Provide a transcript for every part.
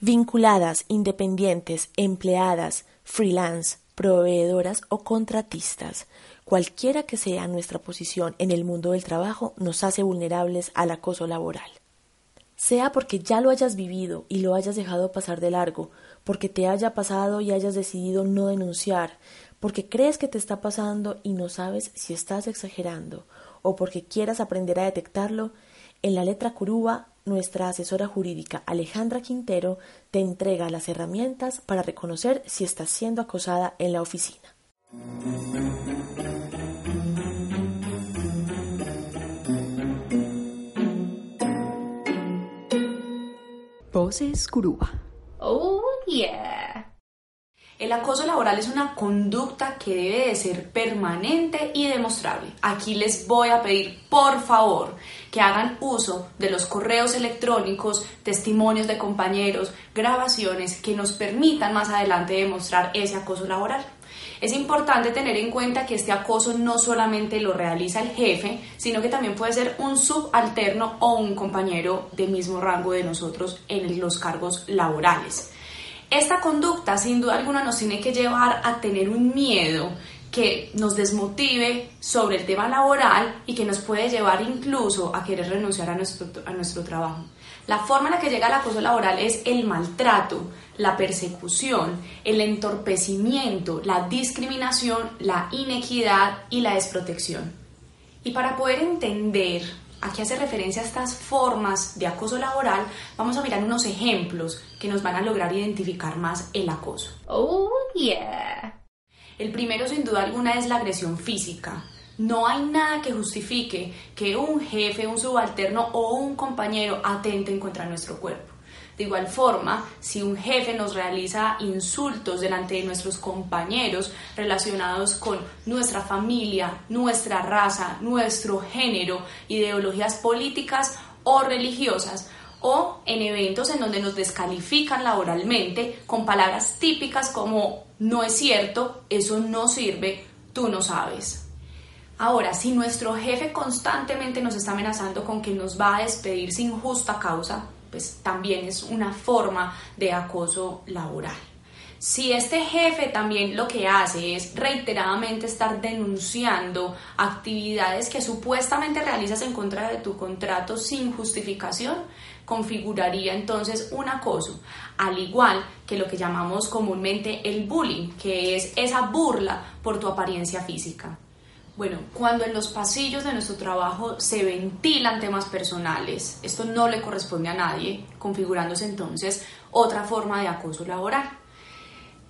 Vinculadas, independientes, empleadas, freelance, proveedoras o contratistas, cualquiera que sea nuestra posición en el mundo del trabajo nos hace vulnerables al acoso laboral. Sea porque ya lo hayas vivido y lo hayas dejado pasar de largo, porque te haya pasado y hayas decidido no denunciar, porque crees que te está pasando y no sabes si estás exagerando, o porque quieras aprender a detectarlo, en la letra curúa, nuestra asesora jurídica Alejandra Quintero te entrega las herramientas para reconocer si estás siendo acosada en la oficina. Voces Curúa. Oh, yeah. El acoso laboral es una conducta que debe de ser permanente y demostrable. Aquí les voy a pedir, por favor, que hagan uso de los correos electrónicos, testimonios de compañeros, grabaciones que nos permitan más adelante demostrar ese acoso laboral. Es importante tener en cuenta que este acoso no solamente lo realiza el jefe, sino que también puede ser un subalterno o un compañero de mismo rango de nosotros en los cargos laborales. Esta conducta sin duda alguna nos tiene que llevar a tener un miedo que nos desmotive sobre el tema laboral y que nos puede llevar incluso a querer renunciar a nuestro, a nuestro trabajo. La forma en la que llega el acoso laboral es el maltrato, la persecución, el entorpecimiento, la discriminación, la inequidad y la desprotección. Y para poder entender Aquí hace referencia a estas formas de acoso laboral. Vamos a mirar unos ejemplos que nos van a lograr identificar más el acoso. Oh, yeah. El primero, sin duda alguna, es la agresión física. No hay nada que justifique que un jefe, un subalterno o un compañero atenten contra nuestro cuerpo. De igual forma, si un jefe nos realiza insultos delante de nuestros compañeros relacionados con nuestra familia, nuestra raza, nuestro género, ideologías políticas o religiosas, o en eventos en donde nos descalifican laboralmente con palabras típicas como no es cierto, eso no sirve, tú no sabes. Ahora, si nuestro jefe constantemente nos está amenazando con que nos va a despedir sin justa causa, pues también es una forma de acoso laboral. Si este jefe también lo que hace es reiteradamente estar denunciando actividades que supuestamente realizas en contra de tu contrato sin justificación, configuraría entonces un acoso, al igual que lo que llamamos comúnmente el bullying, que es esa burla por tu apariencia física. Bueno, cuando en los pasillos de nuestro trabajo se ventilan temas personales, esto no le corresponde a nadie, configurándose entonces otra forma de acoso laboral.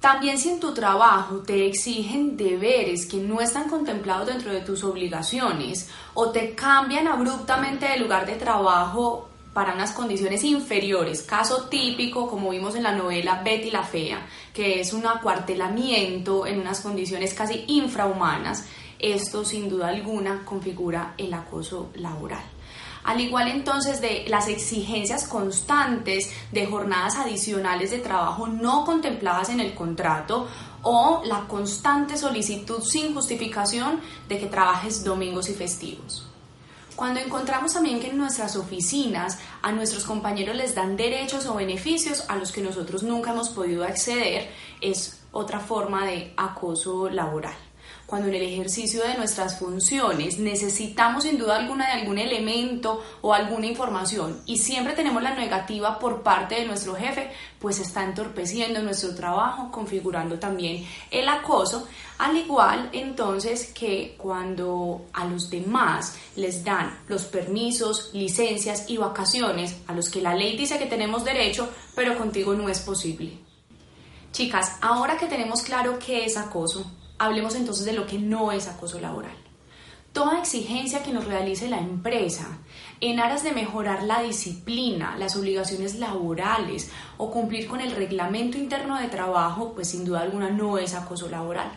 También si en tu trabajo te exigen deberes que no están contemplados dentro de tus obligaciones o te cambian abruptamente de lugar de trabajo para unas condiciones inferiores, caso típico como vimos en la novela Betty la Fea, que es un acuartelamiento en unas condiciones casi infrahumanas, esto sin duda alguna configura el acoso laboral. Al igual entonces de las exigencias constantes de jornadas adicionales de trabajo no contempladas en el contrato o la constante solicitud sin justificación de que trabajes domingos y festivos. Cuando encontramos también que en nuestras oficinas a nuestros compañeros les dan derechos o beneficios a los que nosotros nunca hemos podido acceder, es otra forma de acoso laboral cuando en el ejercicio de nuestras funciones necesitamos sin duda alguna de algún elemento o alguna información y siempre tenemos la negativa por parte de nuestro jefe, pues está entorpeciendo nuestro trabajo, configurando también el acoso, al igual entonces que cuando a los demás les dan los permisos, licencias y vacaciones a los que la ley dice que tenemos derecho, pero contigo no es posible. Chicas, ahora que tenemos claro qué es acoso, Hablemos entonces de lo que no es acoso laboral. Toda exigencia que nos realice la empresa en aras de mejorar la disciplina, las obligaciones laborales o cumplir con el reglamento interno de trabajo, pues sin duda alguna no es acoso laboral.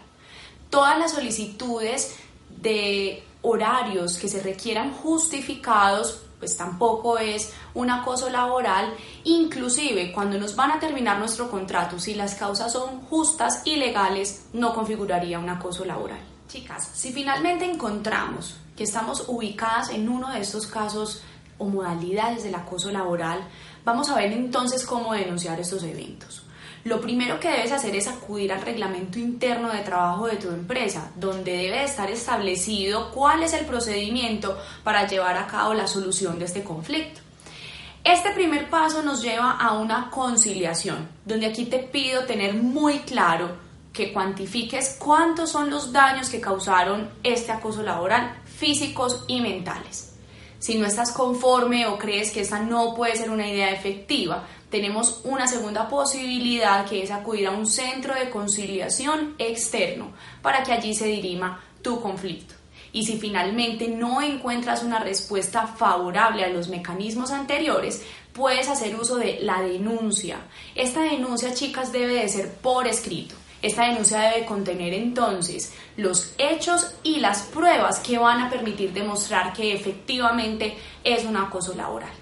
Todas las solicitudes de horarios que se requieran justificados pues tampoco es un acoso laboral, inclusive cuando nos van a terminar nuestro contrato, si las causas son justas y legales, no configuraría un acoso laboral. Chicas, si finalmente encontramos que estamos ubicadas en uno de estos casos o modalidades del acoso laboral, Vamos a ver entonces cómo denunciar estos eventos. Lo primero que debes hacer es acudir al reglamento interno de trabajo de tu empresa, donde debe estar establecido cuál es el procedimiento para llevar a cabo la solución de este conflicto. Este primer paso nos lleva a una conciliación, donde aquí te pido tener muy claro que cuantifiques cuántos son los daños que causaron este acoso laboral, físicos y mentales. Si no estás conforme o crees que esta no puede ser una idea efectiva, tenemos una segunda posibilidad que es acudir a un centro de conciliación externo para que allí se dirima tu conflicto. Y si finalmente no encuentras una respuesta favorable a los mecanismos anteriores, puedes hacer uso de la denuncia. Esta denuncia, chicas, debe de ser por escrito. Esta denuncia debe contener entonces los hechos y las pruebas que van a permitir demostrar que efectivamente es un acoso laboral.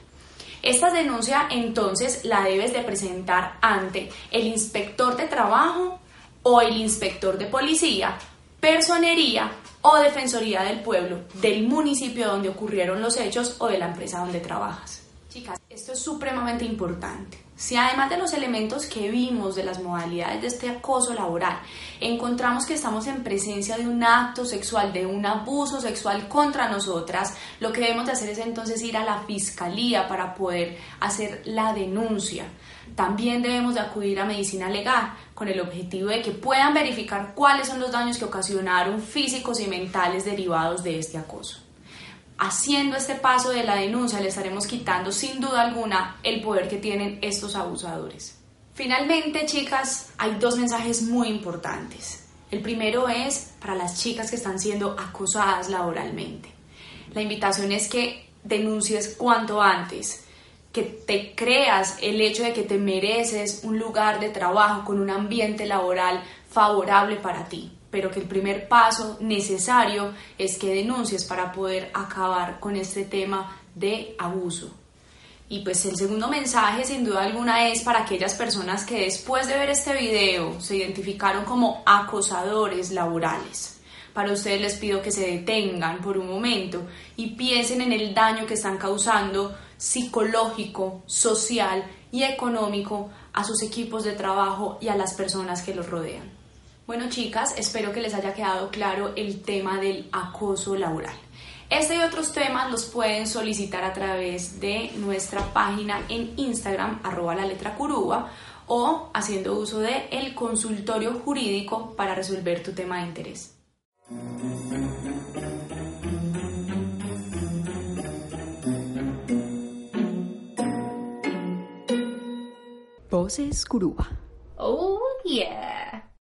Esta denuncia entonces la debes de presentar ante el inspector de trabajo o el inspector de policía, personería o defensoría del pueblo del municipio donde ocurrieron los hechos o de la empresa donde trabajas. Chicas, esto es supremamente importante. Si además de los elementos que vimos de las modalidades de este acoso laboral, encontramos que estamos en presencia de un acto sexual, de un abuso sexual contra nosotras, lo que debemos de hacer es entonces ir a la fiscalía para poder hacer la denuncia. También debemos de acudir a medicina legal con el objetivo de que puedan verificar cuáles son los daños que ocasionaron físicos y mentales derivados de este acoso haciendo este paso de la denuncia le estaremos quitando sin duda alguna el poder que tienen estos abusadores. Finalmente, chicas, hay dos mensajes muy importantes. El primero es para las chicas que están siendo acosadas laboralmente. La invitación es que denuncies cuanto antes, que te creas el hecho de que te mereces un lugar de trabajo con un ambiente laboral favorable para ti pero que el primer paso necesario es que denuncies para poder acabar con este tema de abuso. Y pues el segundo mensaje sin duda alguna es para aquellas personas que después de ver este video se identificaron como acosadores laborales. Para ustedes les pido que se detengan por un momento y piensen en el daño que están causando psicológico, social y económico a sus equipos de trabajo y a las personas que los rodean. Bueno, chicas, espero que les haya quedado claro el tema del acoso laboral. Este y otros temas los pueden solicitar a través de nuestra página en Instagram, arroba la letra curuba, o haciendo uso de el consultorio jurídico para resolver tu tema de interés. Voces Curuba. Oh, yeah.